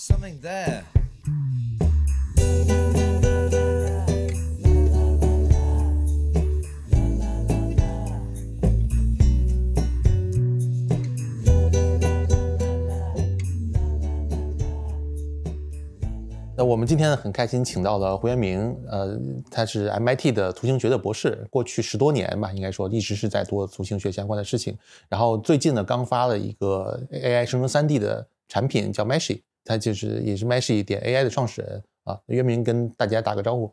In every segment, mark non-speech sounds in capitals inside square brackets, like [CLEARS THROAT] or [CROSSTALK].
There's something there. [LAUGHS] 那我们今天很开心，请到了胡元明，呃，他是 MIT 的图形学的博士，过去十多年吧，应该说一直是在做图形学相关的事情。然后最近呢，刚发了一个 AI 生成 3D 的产品，叫 Meshy，他就是也是 Meshy 点 AI 的创始人啊。渊明跟大家打个招呼。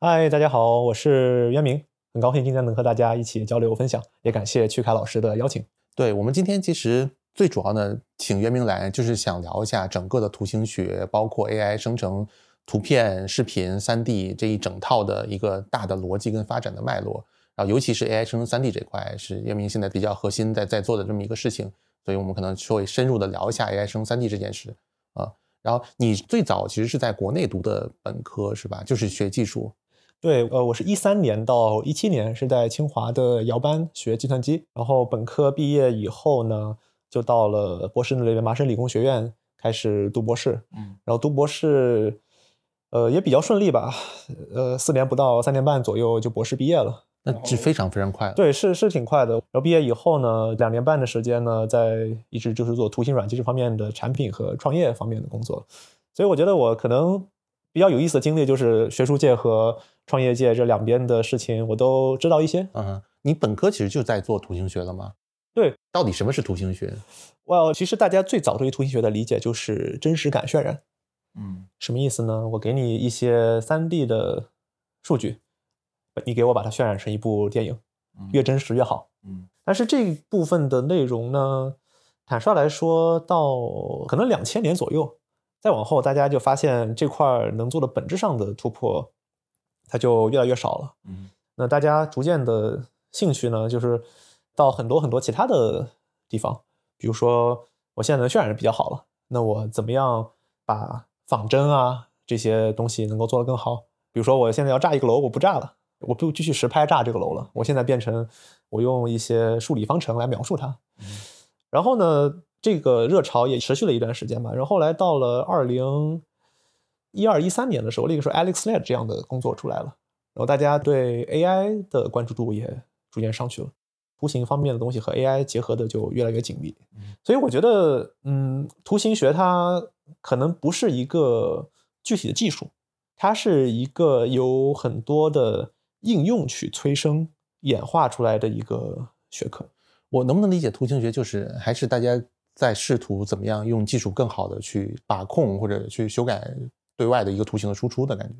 嗨，大家好，我是渊明，很高兴今天能和大家一起交流分享，也感谢曲凯老师的邀请。对我们今天其实。最主要呢，请渊明来就是想聊一下整个的图形学，包括 AI 生成图片、视频、三 D 这一整套的一个大的逻辑跟发展的脉络。然后，尤其是 AI 生成 3D 这块，是渊明现在比较核心在在做的这么一个事情。所以我们可能会深入的聊一下 AI 生成 3D 这件事啊。然后，你最早其实是在国内读的本科是吧？就是学技术。对，呃，我是一三年到一七年是在清华的姚班学计算机，然后本科毕业以后呢。就到了博士那边，麻省理工学院开始读博士，嗯，然后读博士，呃，也比较顺利吧，呃，四年不到，三年半左右就博士毕业了，那是非常非常快。对，是是挺快的。然后毕业以后呢，两年半的时间呢，在一直就是做图形软件这方面的产品和创业方面的工作，所以我觉得我可能比较有意思的经历就是学术界和创业界这两边的事情我都知道一些。嗯，你本科其实就在做图形学了吗？对，到底什么是图形学？哇，其实大家最早对于图形学的理解就是真实感渲染。嗯，什么意思呢？我给你一些三 D 的数据，你给我把它渲染成一部电影，越真实越好。嗯，但是这部分的内容呢，坦率来说，到可能两千年左右，再往后，大家就发现这块能做的本质上的突破，它就越来越少了。嗯，那大家逐渐的兴趣呢，就是。到很多很多其他的地方，比如说我现在能渲染的比较好了，那我怎么样把仿真啊这些东西能够做得更好？比如说我现在要炸一个楼，我不炸了，我不继续实拍炸这个楼了，我现在变成我用一些数理方程来描述它。然后呢，这个热潮也持续了一段时间吧。然后后来到了二零一二一三年的时候，那个时候 AlexNet 这样的工作出来了，然后大家对 AI 的关注度也逐渐上去了。图形方面的东西和 AI 结合的就越来越紧密，所以我觉得，嗯，图形学它可能不是一个具体的技术，它是一个有很多的应用去催生演化出来的一个学科。我能不能理解图形学就是还是大家在试图怎么样用技术更好的去把控或者去修改对外的一个图形的输出的感觉？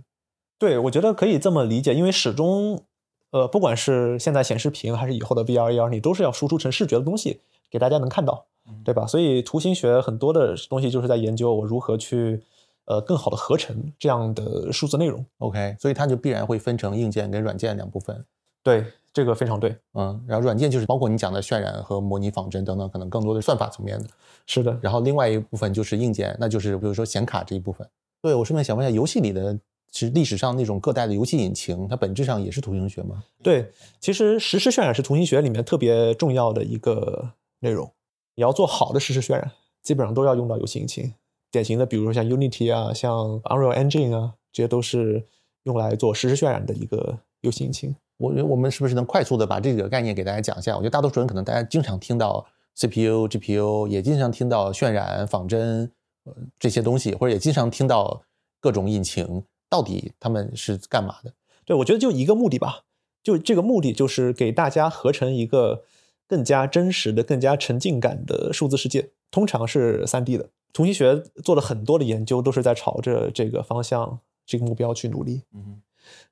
对，我觉得可以这么理解，因为始终。呃，不管是现在显示屏还是以后的 VR、AR，你都是要输出成视觉的东西给大家能看到，对吧？所以图形学很多的东西就是在研究我如何去呃更好的合成这样的数字内容。OK，所以它就必然会分成硬件跟软件两部分。对，这个非常对。嗯，然后软件就是包括你讲的渲染和模拟仿真等等，可能更多的算法层面的。是的。然后另外一部分就是硬件，那就是比如说显卡这一部分。对我顺便想问一下，游戏里的。其实历史上那种各代的游戏引擎，它本质上也是图形学吗？对，其实实时渲染是图形学里面特别重要的一个内容。你要做好的实时渲染，基本上都要用到游戏引擎。典型的，比如说像 Unity 啊，像 Unreal Engine 啊，这些都是用来做实时渲染的一个游戏引擎。我觉我们是不是能快速的把这个概念给大家讲一下？我觉得大多数人可能大家经常听到 CPU、GPU，也经常听到渲染、仿真呃这些东西，或者也经常听到各种引擎。到底他们是干嘛的？对我觉得就一个目的吧，就这个目的就是给大家合成一个更加真实的、更加沉浸感的数字世界。通常是三 D 的。图形学做了很多的研究，都是在朝着这个方向、这个目标去努力。嗯，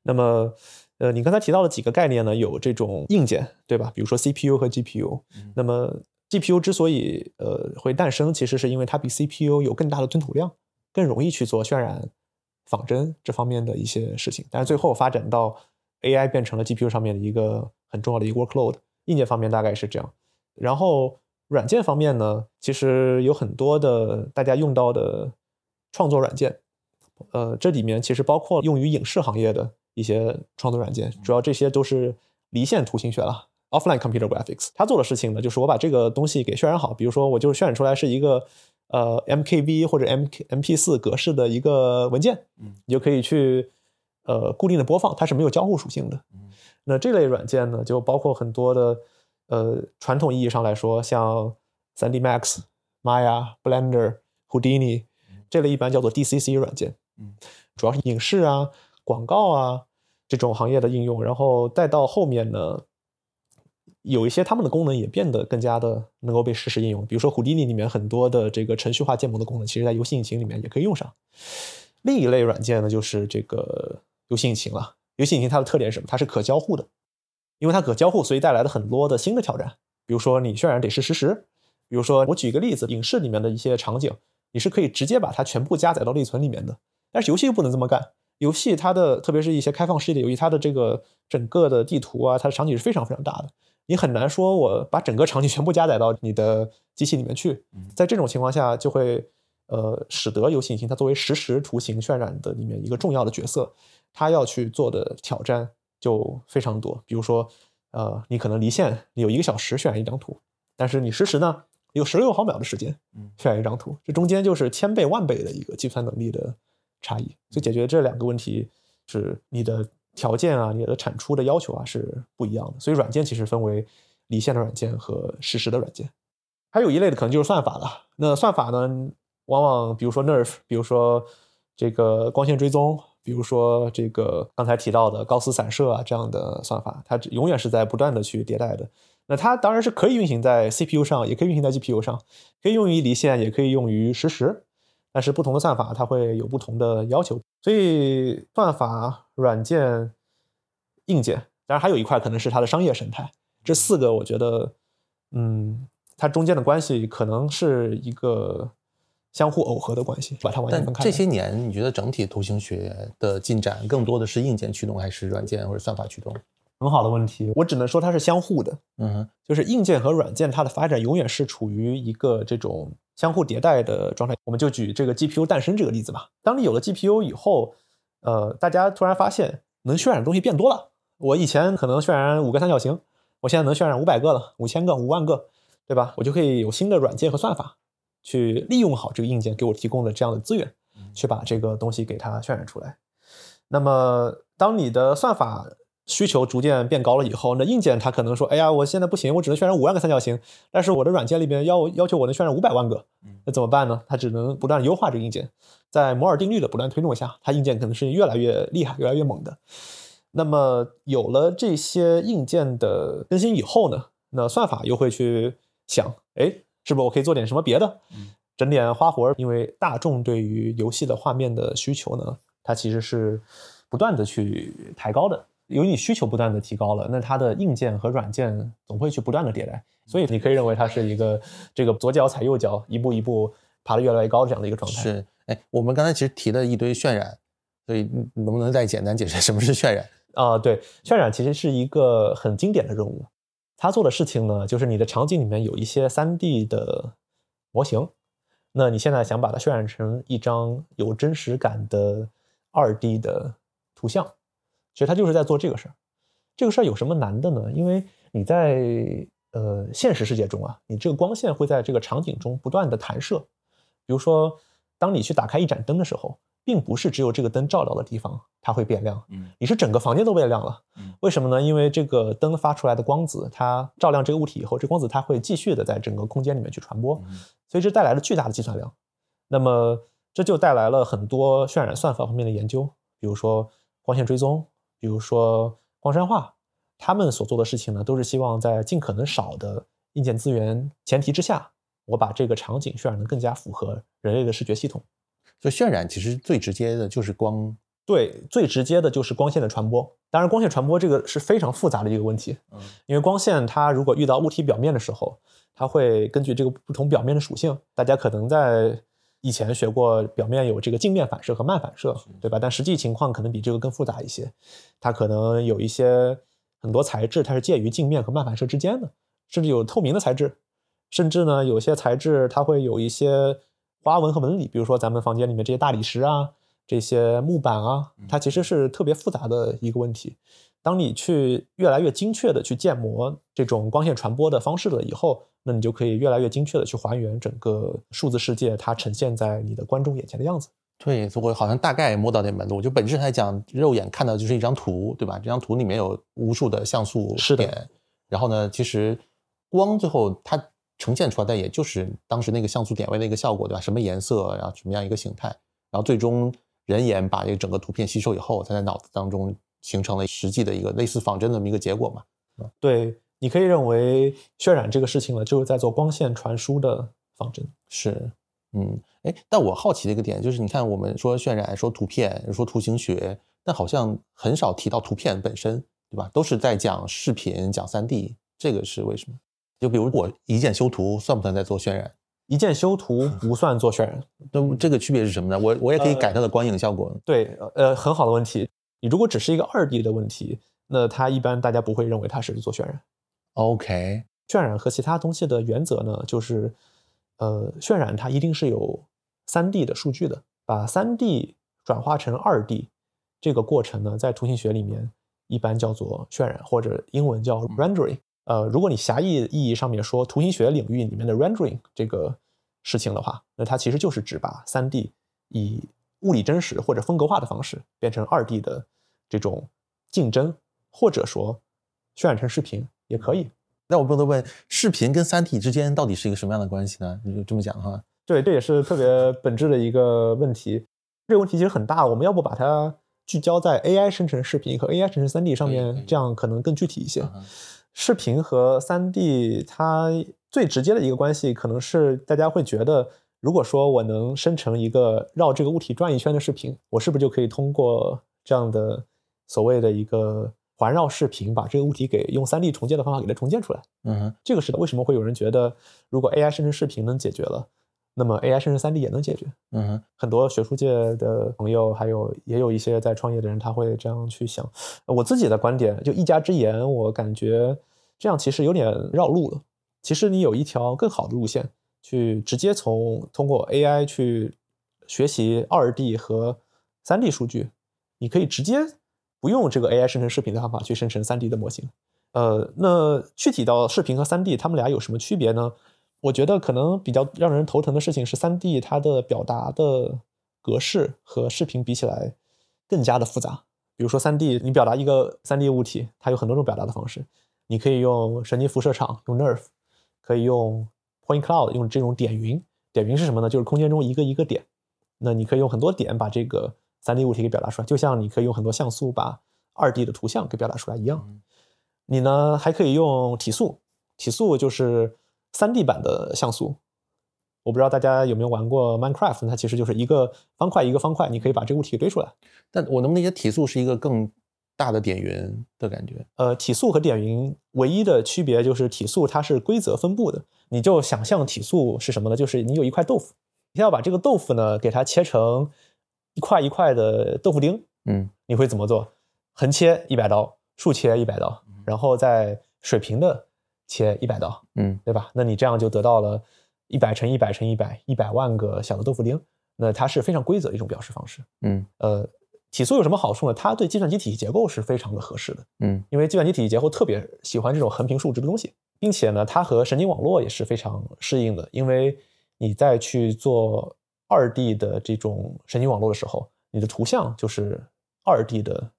那么，呃，你刚才提到了几个概念呢，有这种硬件，对吧？比如说 CPU 和 GPU。那么 GPU 之所以呃会诞生，其实是因为它比 CPU 有更大的吞吐量，更容易去做渲染。仿真这方面的一些事情，但是最后发展到 AI 变成了 GPU 上面的一个很重要的一个 workload。硬件方面大概是这样，然后软件方面呢，其实有很多的大家用到的创作软件，呃，这里面其实包括用于影视行业的一些创作软件，主要这些都是离线图形学了，offline computer graphics。他做的事情呢，就是我把这个东西给渲染好，比如说我就渲染出来是一个呃 MKV 或者 M MP 四格式的一个文件，嗯，你就可以去呃固定的播放，它是没有交互属性的。那这类软件呢，就包括很多的呃传统意义上来说，像 3D Max、Maya、Blender、Houdini 这类一般叫做 DCC 软件，嗯，主要是影视啊、广告啊这种行业的应用，然后再到后面呢。有一些他们的功能也变得更加的能够被实时应用，比如说 Houdini 里面很多的这个程序化建模的功能，其实在游戏引擎里面也可以用上。另一类软件呢，就是这个游戏引擎了。游戏引擎它的特点是什么？它是可交互的，因为它可交互，所以带来了很多的新的挑战。比如说你渲染得是实时，比如说我举一个例子，影视里面的一些场景，你是可以直接把它全部加载到内存里面的，但是游戏又不能这么干。游戏它的特别是一些开放世界的游戏，它的这个整个的地图啊，它的场景是非常非常大的。你很难说，我把整个场景全部加载到你的机器里面去。在这种情况下，就会呃使得游戏引擎它作为实时图形渲染的里面一个重要的角色，它要去做的挑战就非常多。比如说，呃，你可能离线你有一个小时渲染一张图，但是你实时呢有十六毫秒的时间渲染一张图，这中间就是千倍万倍的一个计算能力的差异。所以解决这两个问题是你的。条件啊，你的产出的要求啊是不一样的，所以软件其实分为离线的软件和实时的软件。还有一类的可能就是算法了。那算法呢，往往比如说 Nerf，比如说这个光线追踪，比如说这个刚才提到的高斯散射啊这样的算法，它永远是在不断的去迭代的。那它当然是可以运行在 CPU 上，也可以运行在 GPU 上，可以用于离线，也可以用于实时。但是不同的算法它会有不同的要求，所以算法。软件、硬件，当然还有一块可能是它的商业生态。这四个，我觉得，嗯，它中间的关系可能是一个相互耦合的关系，把它完全分开。这些年，你觉得整体图形学的进展更多的是硬件驱动，还是软件或者算法驱动？很好的问题，我只能说它是相互的。嗯，就是硬件和软件它的发展永远是处于一个这种相互迭代的状态。我们就举这个 GPU 诞生这个例子吧。当你有了 GPU 以后，呃，大家突然发现能渲染的东西变多了。我以前可能渲染五个三角形，我现在能渲染五百个了，五千个、五万个，对吧？我就可以有新的软件和算法去利用好这个硬件给我提供的这样的资源，去把这个东西给它渲染出来。那么，当你的算法需求逐渐变高了以后，那硬件它可能说：“哎呀，我现在不行，我只能渲染五万个三角形，但是我的软件里边要要求我能渲染五百万个，那怎么办呢？它只能不断优化这个硬件。”在摩尔定律的不断推动下，它硬件可能是越来越厉害、越来越猛的。那么有了这些硬件的更新以后呢，那算法又会去想，哎，是不是我可以做点什么别的，整点花活？因为大众对于游戏的画面的需求呢，它其实是不断的去抬高的。由于你需求不断的提高了，那它的硬件和软件总会去不断的迭代。所以你可以认为它是一个这个左脚踩右脚，一步一步爬得越来越高这样的一个状态。是。哎，我们刚才其实提了一堆渲染，所以能不能再简单解释什么是渲染啊？对，渲染其实是一个很经典的任务。它做的事情呢，就是你的场景里面有一些 3D 的模型，那你现在想把它渲染成一张有真实感的 2D 的图像，其实它就是在做这个事儿。这个事儿有什么难的呢？因为你在呃现实世界中啊，你这个光线会在这个场景中不断的弹射，比如说。当你去打开一盏灯的时候，并不是只有这个灯照到的地方它会变亮，嗯，你是整个房间都变亮了，嗯，为什么呢？因为这个灯发出来的光子，它照亮这个物体以后，这光子它会继续的在整个空间里面去传播，所以这带来了巨大的计算量。那么这就带来了很多渲染算法方面的研究，比如说光线追踪，比如说光栅化，他们所做的事情呢，都是希望在尽可能少的硬件资源前提之下。我把这个场景渲染的更加符合人类的视觉系统。就渲染其实最直接的就是光，对，最直接的就是光线的传播。当然，光线传播这个是非常复杂的一个问题。嗯，因为光线它如果遇到物体表面的时候，它会根据这个不同表面的属性。大家可能在以前学过，表面有这个镜面反射和漫反射，对吧？但实际情况可能比这个更复杂一些。它可能有一些很多材质，它是介于镜面和漫反射之间的，甚至有透明的材质。甚至呢，有些材质它会有一些花纹和纹理，比如说咱们房间里面这些大理石啊，这些木板啊，它其实是特别复杂的一个问题。当你去越来越精确的去建模这种光线传播的方式了以后，那你就可以越来越精确的去还原整个数字世界它呈现在你的观众眼前的样子。对，我好像大概摸到点门路。就本质上来讲，肉眼看到就是一张图，对吧？这张图里面有无数的像素点，然后呢，其实光最后它呈现出来的也就是当时那个像素点位的一个效果，对吧？什么颜色，然后什么样一个形态，然后最终人眼把这个整个图片吸收以后，它在脑子当中形成了实际的一个类似仿真的这么一个结果嘛？对。你可以认为渲染这个事情呢，就是在做光线传输的仿真。是，嗯，哎，但我好奇的一个点就是，你看我们说渲染、说图片、说图形学，但好像很少提到图片本身，对吧？都是在讲视频、讲三 D，这个是为什么？就比如我一键修图，算不算在做渲染？一键修图 [LAUGHS] 不算做渲染，那这个区别是什么呢？我我也可以改它的光影效果。对，呃，很好的问题。你如果只是一个二 D 的问题，那它一般大家不会认为它是做渲染。OK，渲染和其他东西的原则呢，就是，呃，渲染它一定是有三 D 的数据的，把三 D 转化成二 D 这个过程呢，在图形学里面一般叫做渲染，或者英文叫 rendering。呃，如果你狭义意义上面说图形学领域里面的 rendering 这个事情的话，那它其实就是指把三 D 以物理真实或者风格化的方式变成二 D 的这种竞争，或者说渲染成视频。也可以，那我不能问视频跟三 D 之间到底是一个什么样的关系呢？你就这么讲哈？对，这也是特别本质的一个问题。这个问题其实很大，我们要不把它聚焦在 AI 生成视频和 AI 生成三 D 上面，这样可能更具体一些。视频和三 D 它最直接的一个关系，可能是大家会觉得，如果说我能生成一个绕这个物体转一圈的视频，我是不是就可以通过这样的所谓的一个。环绕视频把这个物体给用三 D 重建的方法给它重建出来，嗯，这个是的。为什么会有人觉得如果 AI 生成视频能解决了，那么 AI 生成 3D 也能解决？嗯，很多学术界的朋友，还有也有一些在创业的人，他会这样去想。我自己的观点就一家之言，我感觉这样其实有点绕路了。其实你有一条更好的路线，去直接从通过 AI 去学习 2D 和 3D 数据，你可以直接。不用这个 AI 生成视频的方法去生成 3D 的模型，呃，那具体到视频和 3D，它们俩有什么区别呢？我觉得可能比较让人头疼的事情是，3D 它的表达的格式和视频比起来更加的复杂。比如说 3D，你表达一个 3D 物体，它有很多种表达的方式，你可以用神经辐射场，用 Nerve，可以用 Point Cloud，用这种点云。点云是什么呢？就是空间中一个一个点，那你可以用很多点把这个。三 D 物体给表达出来，就像你可以用很多像素把二 D 的图像给表达出来一样。你呢还可以用体素，体素就是三 D 版的像素。我不知道大家有没有玩过 Minecraft，它其实就是一个方块一个方块，你可以把这个物体堆出来。但我能不能理解体素是一个更大的点云的感觉？呃，体素和点云唯一的区别就是体素它是规则分布的。你就想象体素是什么呢？就是你有一块豆腐，你要把这个豆腐呢给它切成。一块一块的豆腐丁，嗯，你会怎么做？横切一百刀，竖切一百刀，然后再水平的切一百刀，嗯，对吧？那你这样就得到了一百乘一百乘一百，一百万个小的豆腐丁。那它是非常规则的一种表示方式，嗯，呃，体素有什么好处呢？它对计算机体系结构是非常的合适的，嗯，因为计算机体系结构特别喜欢这种横平竖直的东西，并且呢，它和神经网络也是非常适应的，因为你在去做。二 D 的这种神经网络的时候，你的图像就是二 D 的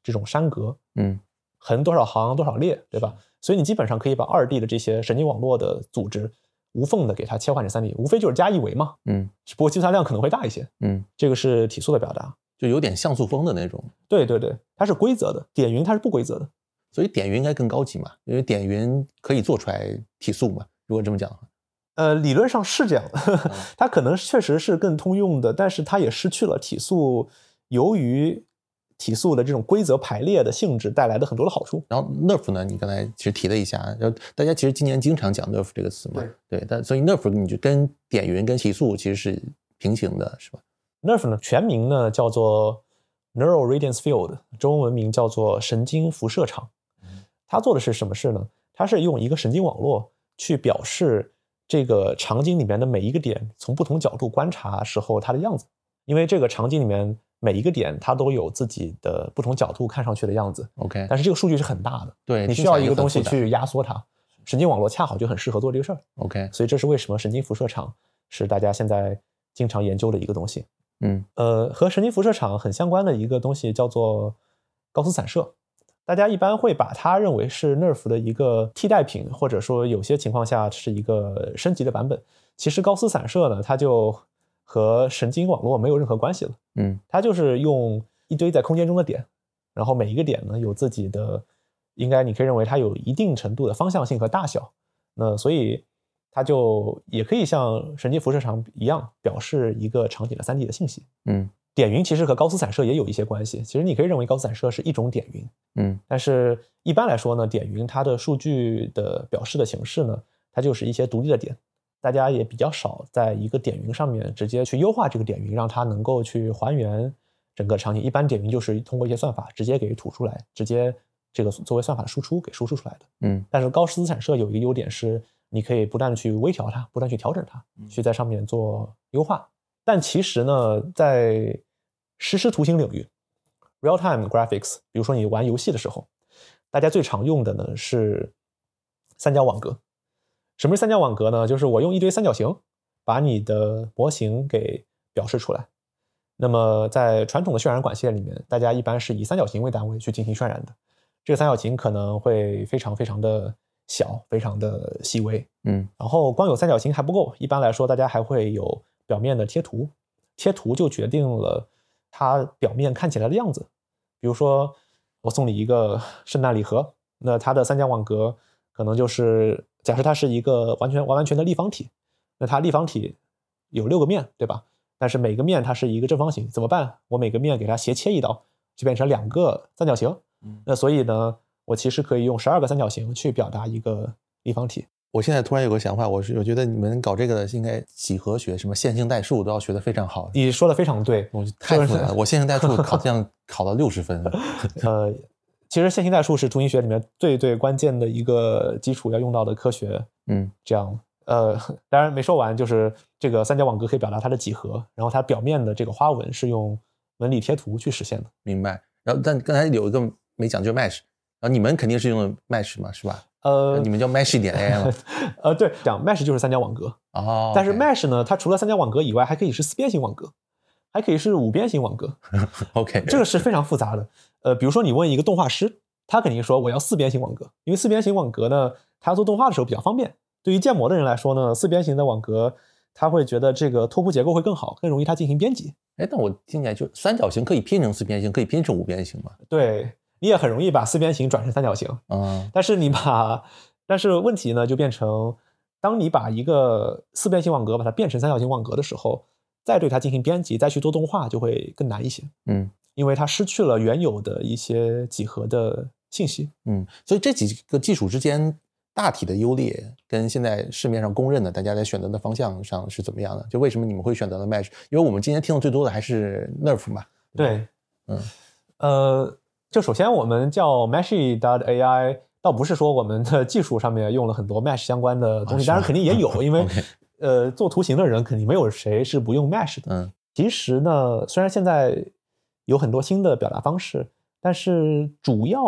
这种栅格，嗯，横多少行多少列，对吧？所以你基本上可以把二 D 的这些神经网络的组织无缝的给它切换成三 D，无非就是加一维嘛，嗯，只不过计算量可能会大一些，嗯，这个是体素的表达，就有点像素风的那种，对对对，它是规则的，点云它是不规则的，所以点云应该更高级嘛，因为点云可以做出来体素嘛，如果这么讲的话。呃，理论上是这样的，[LAUGHS] 它可能确实是更通用的，但是它也失去了体素由于体素的这种规则排列的性质带来的很多的好处。然后 Nerf 呢，你刚才其实提了一下，然后大家其实今年经常讲 Nerf 这个词嘛，对，但所以 Nerf 你就跟点云跟体素其实是平行的，是吧？Nerf 呢，全名呢叫做 Neural Radiance Field，中文名叫做神经辐射场。它做的是什么事呢？它是用一个神经网络去表示。这个场景里面的每一个点，从不同角度观察时候它的样子，因为这个场景里面每一个点它都有自己的不同角度看上去的样子。OK，但是这个数据是很大的，对你需要一个东西去压缩它。神经网络恰好就很适合做这个事儿。OK，所以这是为什么神经辐射场是大家现在经常研究的一个东西。嗯呃，和神经辐射场很相关的一个东西叫做高斯散射，大家一般会把它认为是 Nerf 的一个替代品，或者说有些情况下是一个升级的版本。其实高斯散射呢，它就和神经网络没有任何关系了，嗯它就是用一堆在空间中的点，然后每一个点呢有自己的，应该你可以认为它有一定程度的方向性和大小。那所以它就也可以像神经辐射场一样，表示一个场景的 3D 的信息。嗯点云其实和高斯散射也有一些关系。其实你可以认为高斯散射是一种点云，嗯但是一般来说呢，点云它的数据的表示的形式呢，它就是一些独立的点。大家也比较少在一个点云上面直接去优化这个点云，让它能够去还原整个场景。一般点云就是通过一些算法直接给吐出来，直接这个作为算法的输出给输出出来的。嗯但是高斯散射有一个优点是，你可以不断的去微调它，不断去调整它，去在上面做优化。但其实呢，在实时图形领域 （real time graphics），比如说你玩游戏的时候，大家最常用的呢是三角网格。什么是三角网格呢？就是我用一堆三角形把你的模型给表示出来。那么在传统的渲染管线里面，大家一般是以三角形为单位去进行渲染的。这个三角形可能会非常非常的小，非常的细微。嗯然后光有三角形还不够，一般来说，大家还会有表面的贴图，贴图就决定了它表面看起来的样子。比如说，我送你一个圣诞礼盒，那它的三角网格可能就是假设它是一个完全完完全的立方体，那它立方体有六个面，对吧？但是每个面它是一个正方形，怎么办？我每个面给它斜切一刀，就变成两个三角形。那所以呢，我其实可以用十二个三角形去表达一个立方体。我现在突然有个想法，我是我觉得你们搞这个的应该几何学、什么线性代数都要学得非常好。你说的非常对，我太复杂了，我线性代数好像 [LAUGHS] 考了六十分。呃，其实线性代数是图形学里面最最关键的一个基础要用到的科学。嗯这样，呃，当然没说完，就是这个三角网格可以表达它的几何，然后它表面的这个花纹是用纹理贴图去实现的。明白。然后但刚才有一个没讲，就是 mesh。然后你们肯定是用的 mesh 嘛，是吧？呃你们叫 mesh 点 AI 吗？[LAUGHS] 呃，对，讲 mesh 就是三角网格，哦，但是 mesh 呢，它除了三角网格以外，还可以是四边形网格，还可以是五边形网格。[LAUGHS] OK，这个是非常复杂的。呃，比如说你问一个动画师，他肯定说我要四边形网格，因为四边形网格呢，他做动画的时候比较方便。对于建模的人来说呢，四边形的网格，他会觉得这个拓扑结构会更好，更容易他进行编辑。哎，但我听起来就三角形可以拼成四边形，可以拼成五边形嘛？对你也很容易把四边形转成三角形，嗯但是你把，但是问题呢就变成，当你把一个四边形网格把它变成三角形网格的时候，再对它进行编辑，再去做动画就会更难一些，嗯因为它失去了原有的一些几何的信息。嗯，所以这几个技术之间大体的优劣，跟现在市面上公认的大家在选择的方向上是怎么样的？就为什么你们会选择了 mesh？因为我们今天听的最多的还是 nerf 嘛。对，嗯呃，就首先我们叫 Meshy AI，倒不是说我们的技术上面用了很多 Mesh 相关的东西，啊当然肯定也有，因为呃做图形的人肯定没有谁是不用 Mesh 的。嗯其实呢，虽然现在有很多新的表达方式，但是主要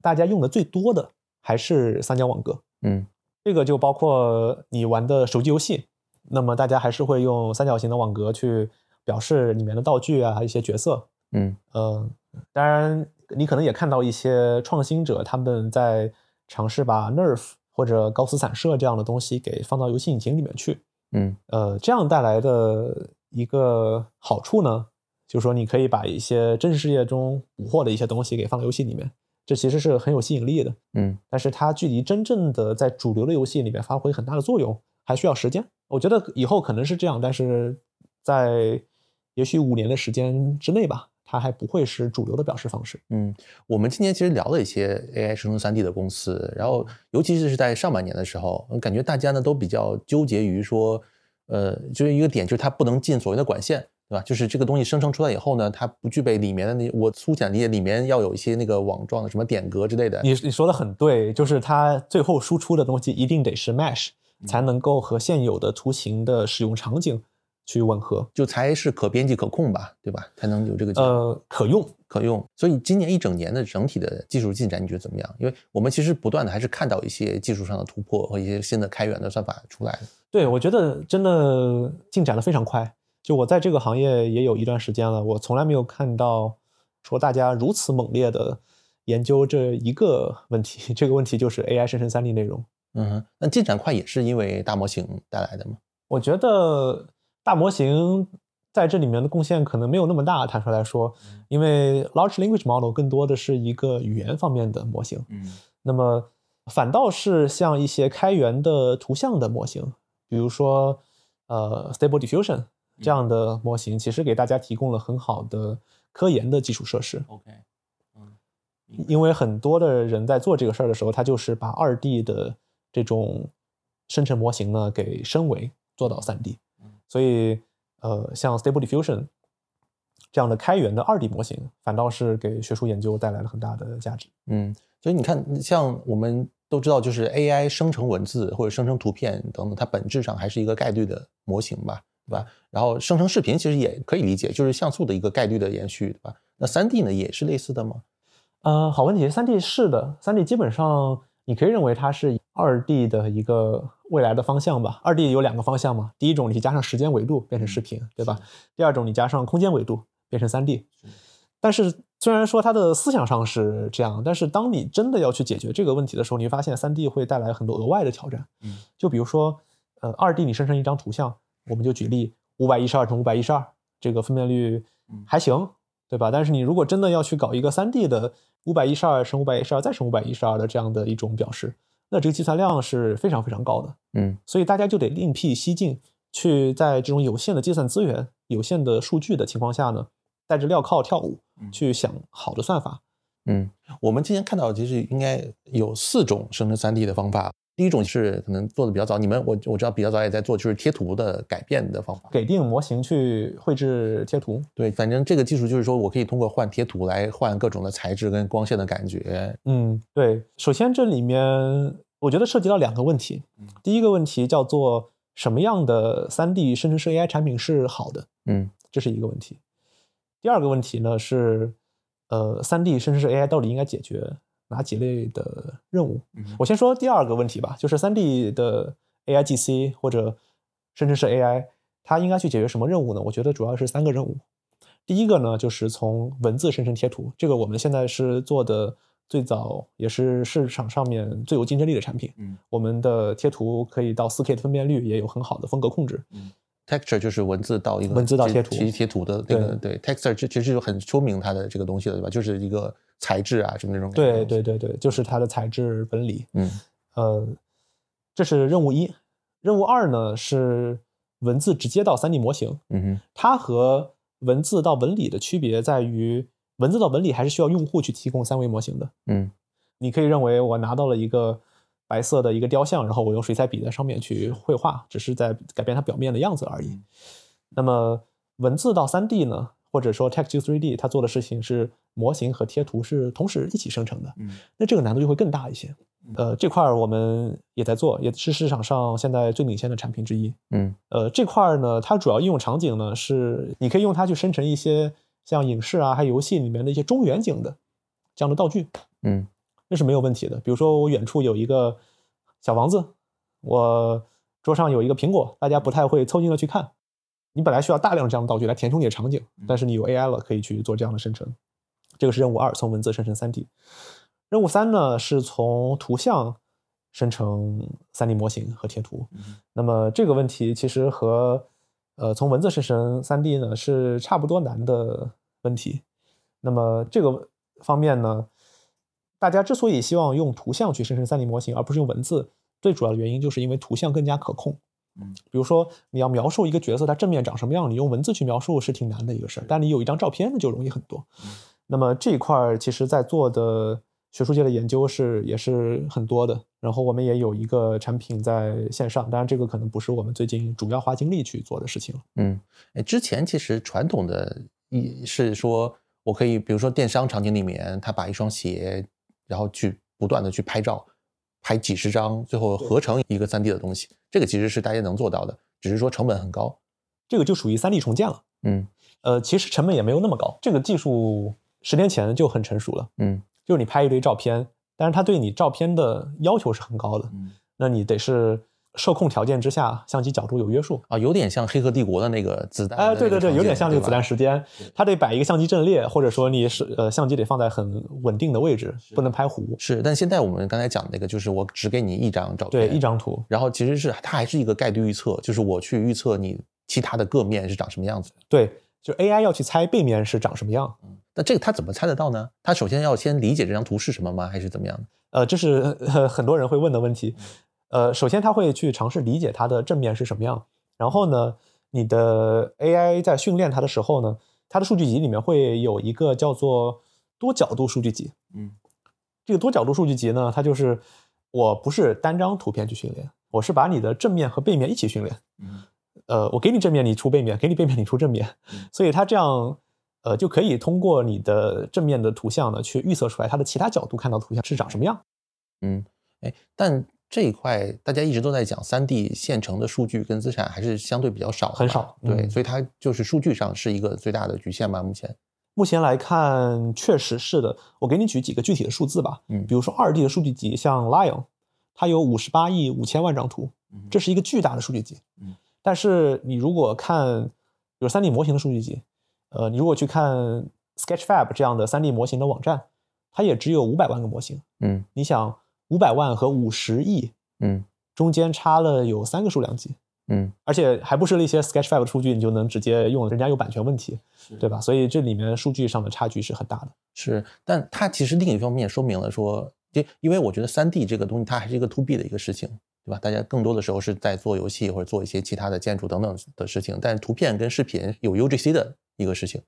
大家用的最多的还是三角网格。嗯这个就包括你玩的手机游戏，那么大家还是会用三角形的网格去表示里面的道具啊，一些角色。嗯呃，当然你可能也看到一些创新者他们在尝试把 Nerf 或者高斯散射这样的东西给放到游戏引擎里面去。嗯呃，这样带来的一个好处呢，就是说你可以把一些真实世界中捕获的一些东西给放到游戏里面，这其实是很有吸引力的。嗯但是它距离真正的在主流的游戏里面发挥很大的作用，还需要时间。我觉得以后可能是这样，但是在也许五年的时间之内吧，它还不会是主流的表示方式。嗯，我们今年其实聊了一些 AI 生成 3D 的公司，然后尤其是在上半年的时候，感觉大家呢都比较纠结于说，呃，就是一个点，就是它不能进所谓的管线，对吧？就是这个东西生成出来以后呢，它不具备里面的那，我粗浅理解里面要有一些那个网状的什么点格之类的。你你说的很对，就是它最后输出的东西一定得是 Mesh，才能够和现有的图形的使用场景去吻合。就才是可编辑可控吧，对吧？才能有这个。呃，可用可用。所以今年一整年的整体的技术进展，你觉得怎么样？因为我们其实不断的还是看到一些技术上的突破和一些新的开源的算法出来的。对，我觉得真的进展的非常快。就我在这个行业也有一段时间了，我从来没有看到说大家如此猛烈的研究这一个问题。这个问题就是 AI 生成 3D 内容。嗯，那进展快也是因为大模型带来的吗？我觉得大模型在这里面的贡献可能没有那么大，坦率来说，因为 large language model 更多的是一个语言方面的模型。嗯，那么反倒是像一些开源的图像的模型，比如说呃 Stable Diffusion 这样的模型，其实给大家提供了很好的科研的基础设施。OK，嗯，因为很多的人在做这个事儿的时候，他就是把二 D 的这种生成模型呢给升维做到三 D，所以呃，像 Stable Diffusion 这样的开源的二 D 模型，反倒是给学术研究带来了很大的价值。嗯，所以你看，像我们都知道，就是 AI 生成文字或者生成图片等等，它本质上还是一个概率的模型吧，对吧？然后生成视频其实也可以理解，就是像素的一个概率的延续，对吧？那三 D 呢，也是类似的吗？呃，好问题，三 D 是的，三 D 基本上。你可以认为它是二 D 的一个未来的方向吧。二 D 有两个方向嘛，第一种你加上时间维度变成视频，对吧？第二种你加上空间维度变成三 D。但是虽然说它的思想上是这样，但是当你真的要去解决这个问题的时候，你会发现三 D 会带来很多额外的挑战。嗯，就比如说，呃，二 D 你生成一张图像，我们就举例五百一十二乘五百一十二，这个分辨率还行，对吧？但是你如果真的要去搞一个三 D 的。五百一十二乘五百一十二再乘五百一十二的这样的一种表示，那这个计算量是非常非常高的。嗯，所以大家就得另辟蹊径，去在这种有限的计算资源、有限的数据的情况下呢，带着镣铐跳舞，去想好的算法。嗯，我们今天看到其实应该有四种生成三 D 的方法。第一种是可能做的比较早，你们我我知道比较早也在做，就是贴图的改变的方法，给定模型去绘制贴图。对，反正这个技术就是说我可以通过换贴图来换各种的材质跟光线的感觉。嗯，对。首先这里面我觉得涉及到两个问题，第一个问题叫做什么样的三 D 生成式 AI 产品是好的？嗯，这是一个问题。第二个问题呢是，呃，三 D 生成式 AI 到底应该解决？哪几类的任务？我先说第二个问题吧，就是三 D 的 AI GC 或者甚至是 AI，它应该去解决什么任务呢？我觉得主要是三个任务。第一个呢，就是从文字生成贴图，这个我们现在是做的最早，也是市场上面最有竞争力的产品。嗯，我们的贴图可以到四 K 的分辨率，也有很好的风格控制。嗯。Texture 就是文字到一个文字到贴图，其实贴图的那个对 Texture 其实就很说明它的这个东西了，对吧？就是一个材质啊什么那种。对对对对，就是它的材质纹理。嗯，呃，这是任务一。任务二呢是文字直接到 3D 模型。嗯哼，它和文字到纹理的区别在于，文字到纹理还是需要用户去提供三维模型的。嗯，你可以认为我拿到了一个。白色的一个雕像，然后我用水彩笔在上面去绘画，只是在改变它表面的样子而已。那么文字到三 D 呢，或者说 text to 3D，它做的事情是模型和贴图是同时一起生成的。嗯，那这个难度就会更大一些。呃，这块儿我们也在做，也是市场上现在最领先的产品之一。嗯，呃，这块儿呢，它主要应用场景呢是你可以用它去生成一些像影视啊，还有游戏里面的一些中远景的这样的道具。嗯。那是没有问题的。比如说，我远处有一个小房子，我桌上有一个苹果，大家不太会凑近了去看。你本来需要大量这样的道具来填充你的场景，但是你有 AI 了，可以去做这样的生成。这个是任务二，从文字生成 3D。任务三呢，是从图像生成 3D 模型和贴图。那么这个问题其实和呃从文字生成 3D 呢是差不多难的问题。那么这个方面呢？大家之所以希望用图像去生成 3D 模型，而不是用文字，最主要的原因就是因为图像更加可控。嗯，比如说你要描述一个角色他正面长什么样，你用文字去描述是挺难的一个事儿，但你有一张照片那就容易很多。那么这一块儿其实在做的学术界的研究是也是很多的，然后我们也有一个产品在线上，当然这个可能不是我们最近主要花精力去做的事情了。嗯，哎，之前其实传统的一是说我可以，比如说电商场景里面，他把一双鞋。然后去不断的去拍照，拍几十张，最后合成一个三 D 的东西，这个其实是大家能做到的，只是说成本很高。这个就属于三 D 重建了。嗯，呃，其实成本也没有那么高。这个技术十年前就很成熟了。嗯，就是你拍一堆照片，但是它对你照片的要求是很高的。嗯，那你得是。受控条件之下，相机角度有约束啊，有点像《黑客帝国》的那个子弹。哎，对对对，有点像那个子弹时间，它得摆一个相机阵列，或者说你是呃相机得放在很稳定的位置，不能拍糊。是，但现在我们刚才讲那个，就是我只给你一张照片，对，一张图，然后其实是它还是一个概率预测，就是我去预测你其他的各面是长什么样子。对，就 AI 要去猜背面是长什么样。那这个它怎么猜得到呢？它首先要先理解这张图是什么吗？还是怎么样的？呃，这是 [LAUGHS] 很多人会问的问题。呃，首先他会去尝试理解它的正面是什么样，然后呢，你的 AI 在训练它的时候呢，它的数据集里面会有一个叫做多角度数据集。嗯，这个多角度数据集呢，它就是我不是单张图片去训练，我是把你的正面和背面一起训练。嗯，呃，我给你正面，你出背面；给你背面，你出正面。所以它这样，呃，就可以通过你的正面的图像呢，去预测出来它的其他角度看到图像是长什么样。嗯，哎，但。这一块大家一直都在讲，三 D 现成的数据跟资产还是相对比较少，很少。对，所以它就是数据上是一个最大的局限嘛？目前，目前来看，确实是的。我给你举几个具体的数字吧。嗯，比如说二 D 的数据集，像 Lion，它有五十八亿五千万张图，这是一个巨大的数据集。嗯，但是你如果看，比如三 D 模型的数据集，呃，你如果去看 Sketchfab 这样的三 D 模型的网站，它也只有五百万个模型。嗯，你想。五百万和五十亿，嗯，中间差了有三个数量级，嗯，而且还不是那些 Sketchfab 的数据，你就能直接用，人家有版权问题，对吧？所以这里面数据上的差距是很大的。是，但它其实另一方面说明了说，因因为我觉得三 D 这个东西它还是一个 To B 的一个事情，对吧？大家更多的时候是在做游戏或者做一些其他的建筑等等的事情，但是图片跟视频有 UGC 的一个事情。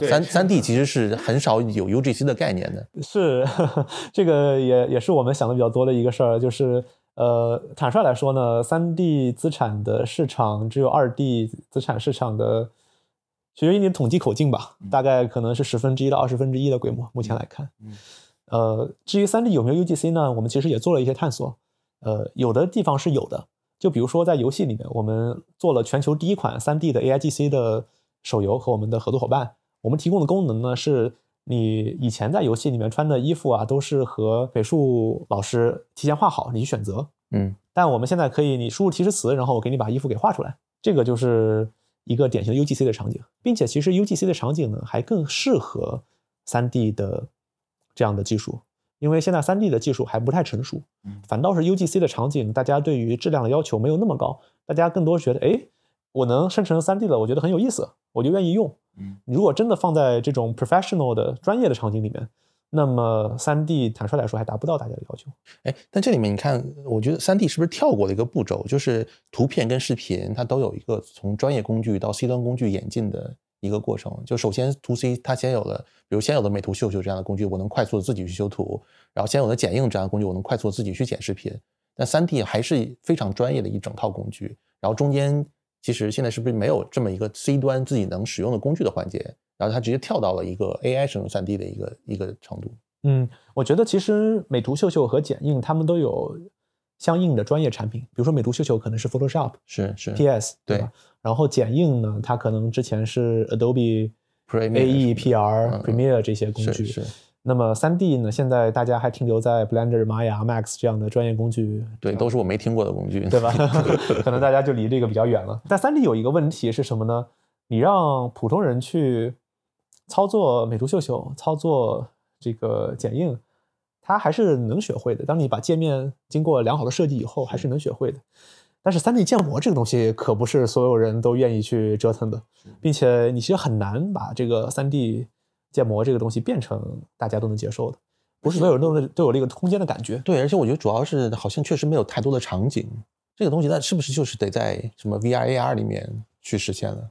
三三 D 其实是很少有 UGC 的概念的，是 [LAUGHS] 这个也也是我们想的比较多的一个事儿，就是呃，坦率来说呢，三 D 资产的市场只有二 D 资产市场的，取决于你统计口径吧，大概可能是十分之一到二十分之一的规模。目前来看，呃，至于三 D 有没有 UGC 呢？我们其实也做了一些探索，呃，有的地方是有的，就比如说在游戏里面，我们做了全球第一款三 D 的 AIGC 的手游，和我们的合作伙伴。我们提供的功能呢，是你以前在游戏里面穿的衣服啊，都是和美术老师提前画好，你去选择。嗯，但我们现在可以，你输入提示词，然后我给你把衣服给画出来。这个就是一个典型的 UGC 的场景，并且其实 UGC 的场景呢，还更适合 3D 的这样的技术，因为现在 3D 的技术还不太成熟。反倒是 UGC 的场景，大家对于质量的要求没有那么高，大家更多觉得，哎，我能生成三 D 了，我觉得很有意思，我就愿意用。嗯，如果真的放在这种 professional 的专业的场景里面，那么三 D 坦率来说还达不到大家的要求。哎，但这里面你看，我觉得三 D 是不是跳过了一个步骤？就是图片跟视频，它都有一个从专业工具到 C 端工具演进的一个过程。就首先 To C 它先有了，比如先有的美图秀秀这样的工具，我能快速的自己去修图；然后先有的剪映这样的工具，我能快速的自己去剪视频。但三 D 还是非常专业的一整套工具，然后中间。其实现在是不是没有这么一个 C 端自己能使用的工具的环节？然后它直接跳到了一个 AI 生成 3D 的一个一个程度。嗯，我觉得其实美图秀秀和剪映他们都有相应的专业产品，比如说美图秀秀可能是 Photoshop，是是 PS 对吧？然后剪映呢，它可能之前是 Adobe AE、PR、Premiere 这些工具。是。那么三 D 呢？现在大家还停留在 Blender、Maya、Max 这样的专业工具，对，都是我没听过的工具，对吧？[LAUGHS] [LAUGHS] 可能大家就离这个比较远了。但三 D 有一个问题是什么呢？你让普通人去操作美图秀秀、操作这个剪映，他还是能学会的。当你把界面经过良好的设计以后，还是能学会的。但是三 D 建模这个东西可不是所有人都愿意去折腾的，并且你其实很难把这个三 D。建模这个东西变成大家都能接受的，不是所有人都都有这个空间的感觉。对，而且我觉得主要是好像确实没有太多的场景，这个东西那是不是就是得在什么 VR、AR 里面去实现了？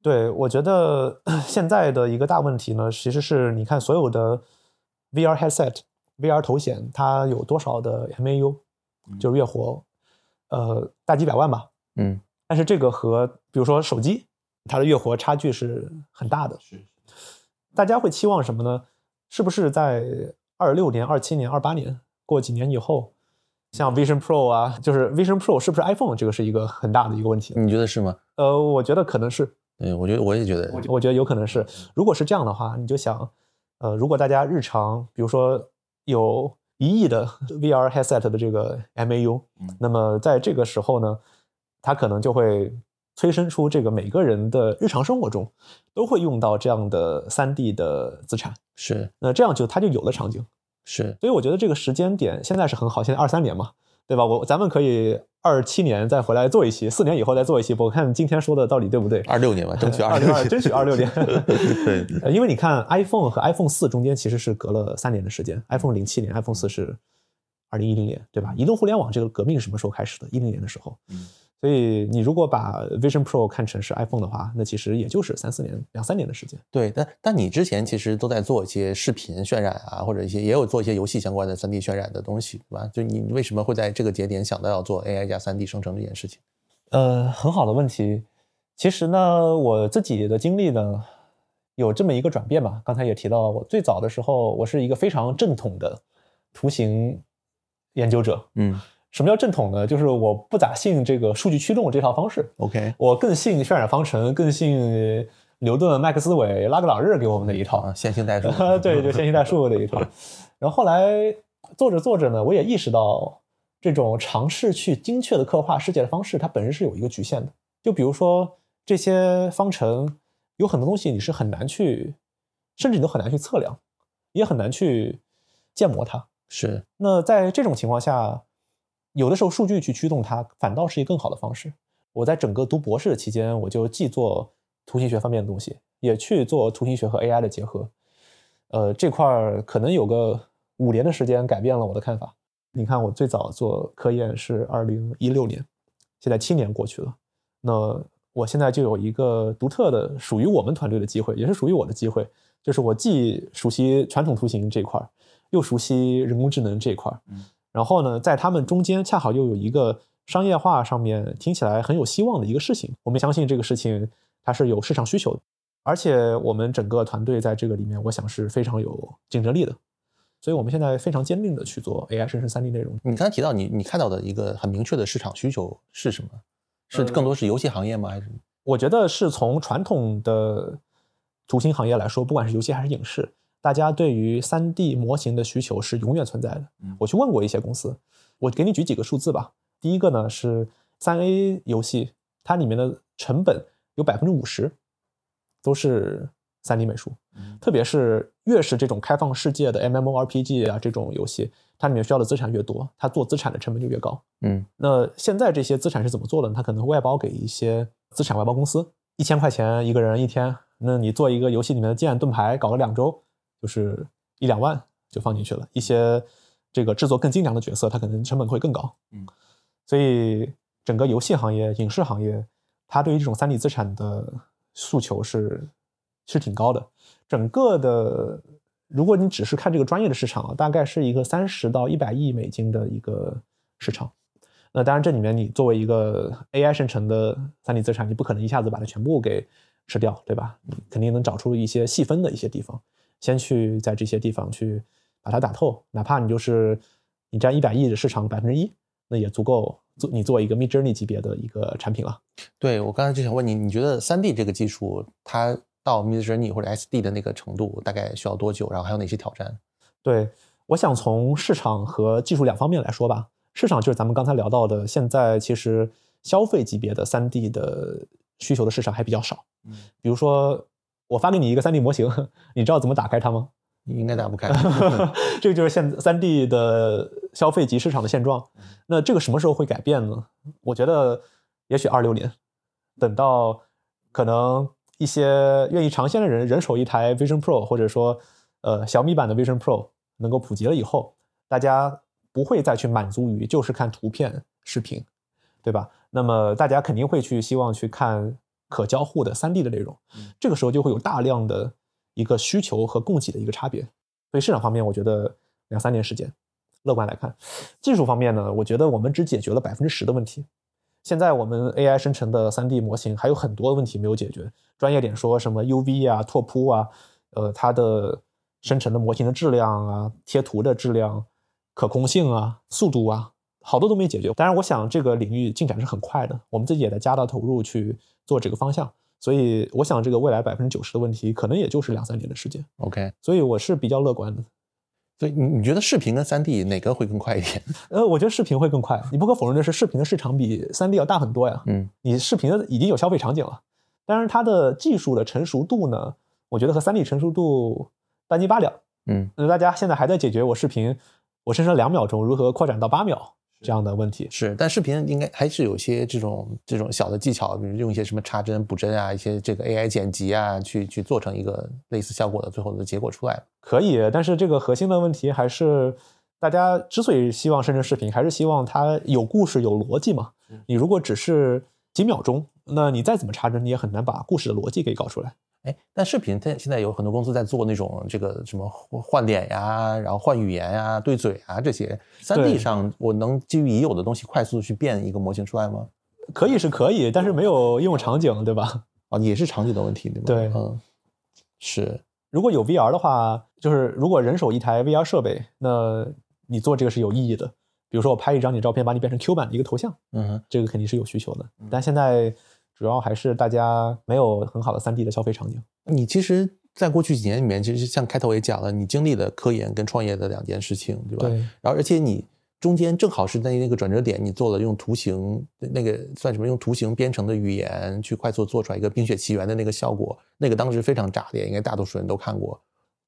对，我觉得 [CLEARS THROAT] 现在的一个大问题呢，其实是你看所有的 VR headset、VR 头显，它有多少的 MAU，就是月活，呃，大几百万吧。嗯，但是这个和比如说手机，它的月活差距是很大的。是。大家会期望什么呢？是不是在二六年、二七年、二八年过几年以后，像 Vision Pro 啊，就是 Vision Pro 是不是 iPhone？这个是一个很大的一个问题。你觉得是吗？呃，我觉得可能是。嗯，我觉得我也觉得，我觉得有可能是。如果是这样的话，你就想，呃，如果大家日常，比如说有一亿的 VR headset 的这个 MAU，那么在这个时候呢，它可能就会催生出这个每个人的日常生活中都会用到这样的三 D 的资产。是，那这样就它就有了场景。是，所以我觉得这个时间点现在是很好，现在二三年嘛，对吧？我咱们可以二七年再回来做一期，四年以后再做一期。我看今天说的到底对不对？二六年吧，争取 [LAUGHS] 二零二，争取二六年。[LAUGHS] 对，[LAUGHS] 因为你看 iPhone 和 iPhone 四中间其实是隔了三年的时间，iPhone 零七年，iPhone 四是二零一零年，对吧？移动互联网这个革命什么时候开始的？一零年的时候。嗯。所以你如果把 Vision Pro 看成是 iPhone 的话，那其实也就是三四年、两三年的时间。对，但但你之前其实都在做一些视频渲染啊，或者一些也有做一些游戏相关的 3D 渲染的东西，对吧？就你为什么会在这个节点想到要做 AI 加 3D 生成这件事情？呃，很好的问题。其实呢，我自己的经历呢，有这么一个转变吧。刚才也提到，我最早的时候，我是一个非常正统的图形研究者。嗯。什么叫正统呢？就是我不咋信这个数据驱动这套方式。OK，我更信渲染方程，更信牛顿、麦克斯韦、拉格朗日给我们的一套线性代数。[LAUGHS] 对，就线性代数的一套。[LAUGHS] 然后后来做着做着呢，我也意识到这种尝试去精确的刻画世界的方式，它本身是有一个局限的。就比如说这些方程，有很多东西你是很难去，甚至你都很难去测量，也很难去建模它。是。那在这种情况下。有的时候，数据去驱动它，反倒是一个更好的方式。我在整个读博士的期间，我就既做图形学方面的东西，也去做图形学和 AI 的结合。呃，这块儿可能有个五年的时间，改变了我的看法。你看，我最早做科研是二零一六年，现在七年过去了。那我现在就有一个独特的、属于我们团队的机会，也是属于我的机会，就是我既熟悉传统图形这块儿，又熟悉人工智能这块儿。然后呢，在他们中间恰好又有一个商业化上面听起来很有希望的一个事情，我们相信这个事情它是有市场需求的，而且我们整个团队在这个里面，我想是非常有竞争力的，所以我们现在非常坚定的去做 AI 生成 3D 内容。你刚才提到你你看到的一个很明确的市场需求是什么？是更多是游戏行业吗？还是？我觉得是从传统的图形行业来说，不管是游戏还是影视。大家对于三 D 模型的需求是永远存在的。我去问过一些公司，我给你举几个数字吧。第一个呢是三 A 游戏，它里面的成本有百分之五十都是三 D 美术，特别是越是这种开放世界的 MMORPG 啊这种游戏，它里面需要的资产越多，它做资产的成本就越高。嗯，那现在这些资产是怎么做的呢？它可能外包给一些资产外包公司，一千块钱一个人一天，那你做一个游戏里面的剑盾牌，搞个两周。就是一两万就放进去了，一些这个制作更精良的角色，它可能成本会更高。嗯，所以整个游戏行业、影视行业，它对于这种三 D 资产的诉求是是挺高的。整个的，如果你只是看这个专业的市场啊，大概是一个三十到一百亿美金的一个市场。那当然，这里面你作为一个 AI 生成的三 D 资产，你不可能一下子把它全部给吃掉，对吧？你肯定能找出一些细分的一些地方。先去在这些地方去把它打透，哪怕你就是你占一百亿的市场百分之一，那也足够做你做一个 Mid Journey 级别的一个产品了。对我刚才就想问你，你觉得三 D 这个技术它到 Mid Journey 或者 SD 的那个程度大概需要多久？然后还有哪些挑战？对，我想从市场和技术两方面来说吧。市场就是咱们刚才聊到的，现在其实消费级别的三 D 的需求的市场还比较少。嗯，比如说。我发给你一个三 D 模型，你知道怎么打开它吗？你应该打不开。[LAUGHS] 这个就是现三 D 的消费级市场的现状。那这个什么时候会改变呢？我觉得也许二六年，等到可能一些愿意尝鲜的人人手一台 Vision Pro，或者说呃小米版的 Vision Pro 能够普及了以后，大家不会再去满足于就是看图片视频，对吧？那么大家肯定会去希望去看。可交互的三 D 的内容，这个时候就会有大量的一个需求和供给的一个差别。所以市场方面，我觉得两三年时间，乐观来看。技术方面呢，我觉得我们只解决了百分之十的问题。现在我们 AI 生成的三 D 模型还有很多问题没有解决。专业点说什么 UV 啊、拓扑啊，呃，它的生成的模型的质量啊、贴图的质量、可控性啊、速度啊。好多都没解决，当然，我想这个领域进展是很快的，我们自己也在加大投入去做这个方向，所以我想这个未来百分之九十的问题可能也就是两三年的时间。OK，所以我是比较乐观的。所以你你觉得视频跟三 D 哪个会更快一点？[LAUGHS] 呃，我觉得视频会更快。你不可否认的是，视频的市场比三 D 要大很多呀。嗯，你视频的已经有消费场景了，但是它的技术的成熟度呢，我觉得和三 D 成熟度半斤八两。嗯，那大家现在还在解决我视频我生成两秒钟如何扩展到八秒这样的问题。是，但视频应该还是有些这种这种小的技巧，比如用一些什么插针、补针啊，一些这个 AI 剪辑啊，去去做成一个类似效果的最后的结果出来。可以，但是这个核心的问题还是，大家之所以希望生成视频，还是希望它有故事、有逻辑嘛。你如果只是几秒钟，那你再怎么插针，你也很难把故事的逻辑给搞出来。哎，但视频它现在有很多公司在做那种这个什么换脸呀，然后换语言呀、对嘴啊这些。三 D 上我能基于已有的东西快速去变一个模型出来吗？可以是可以，但是没有应用场景，对吧？哦，也是场景的问题，对吧？对，嗯，是。如果有 VR 的话，就是如果人手一台 VR 设备，那你做这个是有意义的。比如说我拍一张你照片，把你变成 Q 版的一个头像，嗯，这个肯定是有需求的。但现在主要还是大家没有很好的三 D 的消费场景。你其实，在过去几年里面，其实像开头也讲了，你经历了科研跟创业的两件事情，对吧？对。然后，而且你中间正好是在那个转折点，你做了用图形那个算什么？用图形编程的语言去快速做出来一个《冰雪奇缘》的那个效果，那个当时非常炸裂，应该大多数人都看过。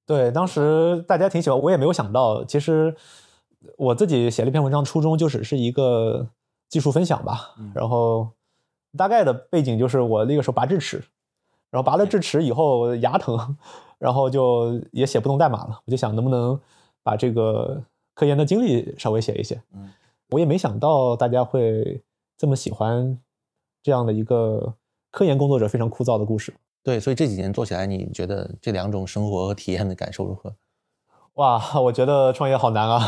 对，当时大家挺喜欢，我也没有想到，其实我自己写了一篇文章，初衷就只是一个技术分享吧。嗯、然后大概的背景就是我那个时候拔智齿，然后拔了智齿以后牙疼，[LAUGHS] 然后就也写不动代码了。我就想能不能把这个科研的经历稍微写一写。嗯，我也没想到大家会这么喜欢这样的一个科研工作者非常枯燥的故事。对，所以这几年做起来，你觉得这两种生活和体验的感受如何？哇，我觉得创业好难啊，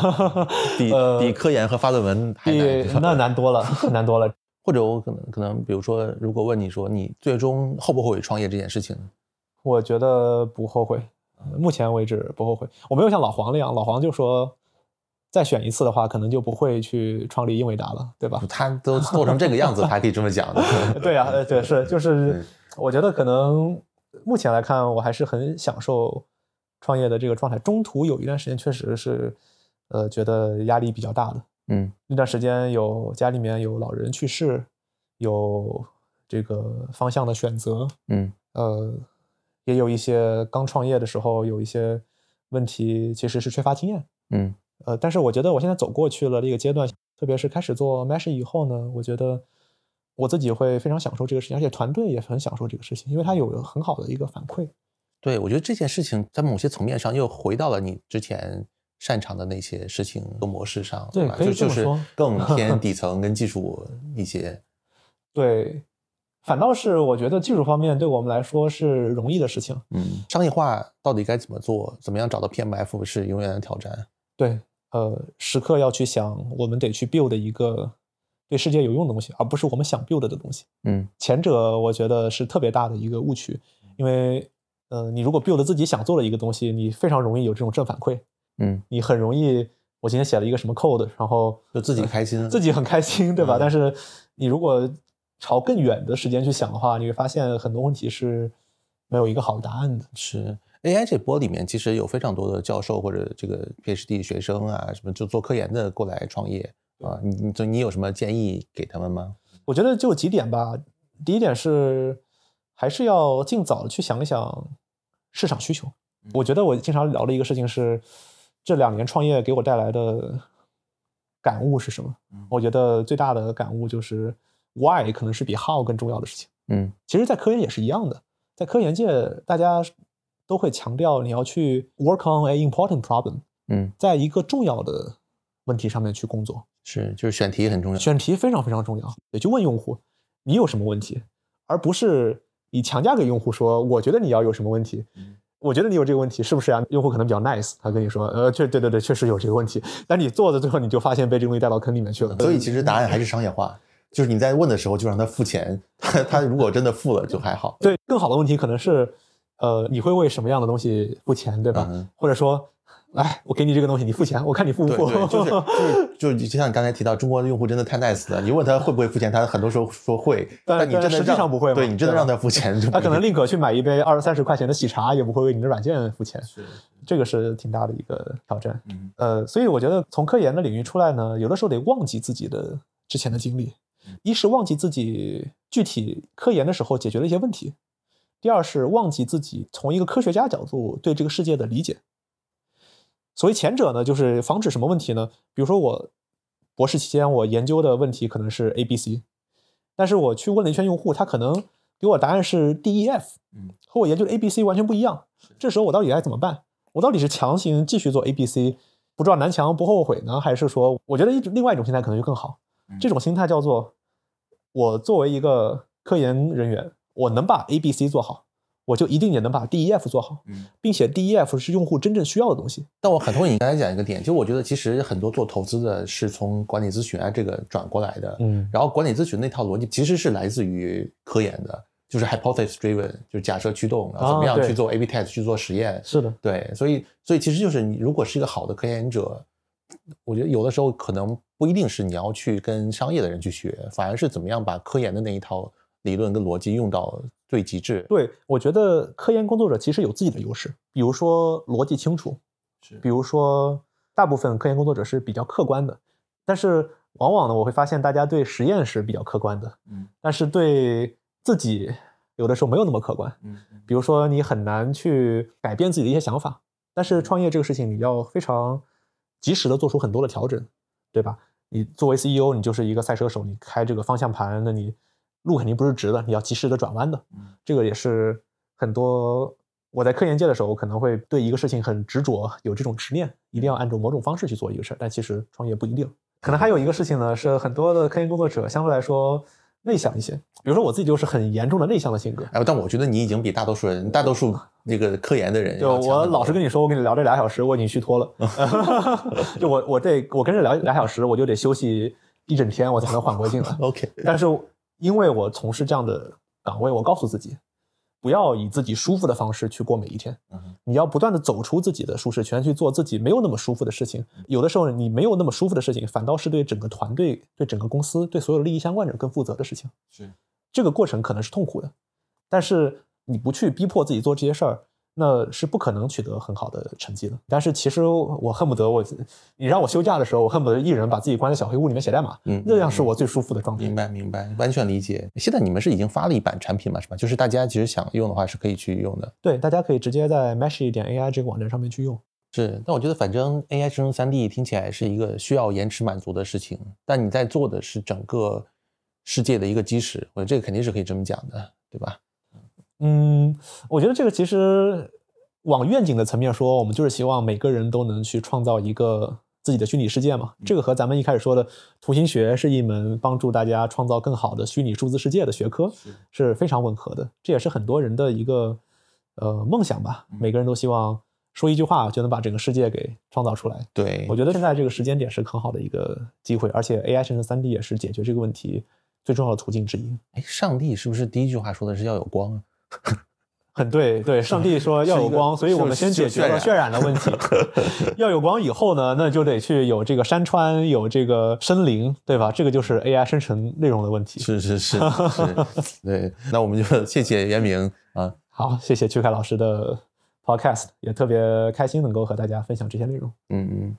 比、呃、比科研和发论文还难，那难多了，难多了。或者我可能可能，比如说，如果问你说你最终后不后悔创业这件事情，我觉得不后悔，目前为止不后悔。我没有像老黄那样，老黄就说再选一次的话，可能就不会去创立英伟达了，对吧？他都做成这个样子，[LAUGHS] 还可以这么讲的。[LAUGHS] 对呀、啊，对，是就 [LAUGHS] 是，我觉得可能目前来看，我还是很享受创业的这个状态。中途有一段时间确实是，呃，觉得压力比较大的。嗯，那段时间有家里面有老人去世，有这个方向的选择，嗯，呃，也有一些刚创业的时候有一些问题，其实是缺乏经验，嗯，呃，但是我觉得我现在走过去了这个阶段，特别是开始做 Mesh 以后呢，我觉得我自己会非常享受这个事情，而且团队也很享受这个事情，因为它有很好的一个反馈。对，我觉得这件事情在某些层面上又回到了你之前。擅长的那些事情和模式上，对，可以就就是更 [LAUGHS] 偏底层跟技术一些。对，反倒是我觉得技术方面对我们来说是容易的事情。嗯，商业化到底该怎么做，怎么样找到 PMF 是永远的挑战。对，呃，时刻要去想，我们得去 build 一个对世界有用的东西，而不是我们想 build 的东西。嗯，前者我觉得是特别大的一个误区，因为呃，你如果 build 自己想做的一个东西，你非常容易有这种正反馈。嗯，你很容易，我今天写了一个什么 code，然后就自己开心，呃、自己很开心，对吧？嗯、但是你如果朝更远的时间去想的话，你会发现很多问题是没有一个好的答案的。是 AI 这波里面，其实有非常多的教授或者这个 PhD 学生啊，什么就做科研的过来创业啊，你你你有什么建议给他们吗？我觉得就几点吧。第一点是，还是要尽早的去想一想市场需求。我觉得我经常聊的一个事情是。这两年创业给我带来的感悟是什么？我觉得最大的感悟就是 why 可能是比 how 更重要的事情。嗯，其实，在科研也是一样的，在科研界，大家都会强调你要去 work on a important problem。嗯，在一个重要的问题上面去工作，是就是选题很重要，选题非常非常重要。也就问用户你有什么问题，而不是你强加给用户说我觉得你要有什么问题。嗯我觉得你有这个问题，是不是啊？用户可能比较 nice，他跟你说，呃，确对对对，确实有这个问题。但你做的最后，你就发现被这个东西带到坑里面去了。所以其实答案还是商业化，就是你在问的时候就让他付钱，他他如果真的付了就还好。对，更好的问题可能是，呃，你会为什么样的东西付钱，对吧？嗯、或者说，来，我给你这个东西，你付钱，我看你付不付。就是就是 [LAUGHS] 就是就像你刚才提到，中国的用户真的太 nice 了。你问他会不会付钱，他很多时候说会，但你真的实际上不会。对你真的让他付钱，他可能宁可去买一杯二三十块钱的喜茶，也不会为你的软件付钱。是，这个是挺大的一个挑战。呃，所以我觉得从科研的领域出来呢，有的时候得忘记自己的之前的经历，一是忘记自己具体科研的时候解决了一些问题，第二是忘记自己从一个科学家角度对这个世界的理解。所谓前者呢，就是防止什么问题呢？比如说我博士期间我研究的问题可能是 A、B、C，但是我去问了一圈用户，他可能给我答案是 D、E、F，嗯，和我研究的 A、B、C 完全不一样。这时候我到底该怎么办？我到底是强行继续做 A、B、C，不撞南墙不后悔呢，还是说我觉得一另外一种心态可能就更好？这种心态叫做我作为一个科研人员，我能把 A、B、C 做好。我就一定也能把 D E F 做好，并且 D E F 是用户真正需要的东西。但我很同意你刚才讲一个点，就我觉得其实很多做投资的是从管理咨询啊这个转过来的，嗯，然后管理咨询那套逻辑其实是来自于科研的，就是 hypothesis driven，就是假设驱动，然后怎么样去做 A B test 去做实验。是的，对，所以所以其实就是你如果是一个好的科研者，我觉得有的时候可能不一定是你要去跟商业的人去学，反而是怎么样把科研的那一套理论跟逻辑用到。最极致，对我觉得科研工作者其实有自己的优势，比如说逻辑清楚，是，比如说大部分科研工作者是比较客观的，但是往往呢，我会发现大家对实验是比较客观的，嗯，但是对自己有的时候没有那么客观，嗯，比如说你很难去改变自己的一些想法，但是创业这个事情你要非常及时的做出很多的调整，对吧？你作为 CEO，你就是一个赛车手，你开这个方向盘，那你。路肯定不是直的，你要及时的转弯的。这个也是很多我在科研界的时候，可能会对一个事情很执着，有这种执念，一定要按照某种方式去做一个事儿。但其实创业不一定。可能还有一个事情呢，是很多的科研工作者相对来说内向一些。比如说我自己就是很严重的内向的性格。哎，但我觉得你已经比大多数人、大多数那个科研的人，就我老实跟你说，我跟你聊这俩小时，我已经虚脱了。[LAUGHS] 就我我这我跟着聊俩小时，我就得休息一整天，我才能缓过劲来。[LAUGHS] OK，但是。因为我从事这样的岗位，我告诉自己，不要以自己舒服的方式去过每一天。你要不断的走出自己的舒适圈，去做自己没有那么舒服的事情。有的时候，你没有那么舒服的事情，反倒是对整个团队、对整个公司、对所有利益相关者更负责的事情。是这个过程可能是痛苦的，但是你不去逼迫自己做这些事儿。那是不可能取得很好的成绩的。但是其实我恨不得我，你让我休假的时候，我恨不得一人把自己关在小黑屋里面写代码，嗯，那样是我最舒服的状态。明白，明白，完全理解。现在你们是已经发了一版产品嘛，是吧？就是大家其实想用的话是可以去用的。对，大家可以直接在 Mesh 点 AI 这个网站上面去用。是，但我觉得反正 AI 生成三 D 听起来是一个需要延迟满足的事情，但你在做的是整个世界的一个基石，我觉得这个肯定是可以这么讲的，对吧？嗯，我觉得这个其实往愿景的层面说，我们就是希望每个人都能去创造一个自己的虚拟世界嘛。这个和咱们一开始说的图形学是一门帮助大家创造更好的虚拟数字世界的学科，是非常吻合的。这也是很多人的一个呃梦想吧。每个人都希望说一句话就能把整个世界给创造出来。对我觉得现在这个时间点是很好的一个机会，而且 AI 生成三 D 也是解决这个问题最重要的途径之一。哎，上帝是不是第一句话说的是要有光啊？[LAUGHS] 很对，对，上帝说要有光，所以我们先解决了渲染的问题。[LAUGHS] 要有光以后呢，那就得去有这个山川，有这个森林，对吧？这个就是 AI 生成内容的问题。是是是是，[LAUGHS] 对。那我们就谢谢袁明啊，好，谢谢曲凯老师的 Podcast，也特别开心能够和大家分享这些内容。嗯嗯。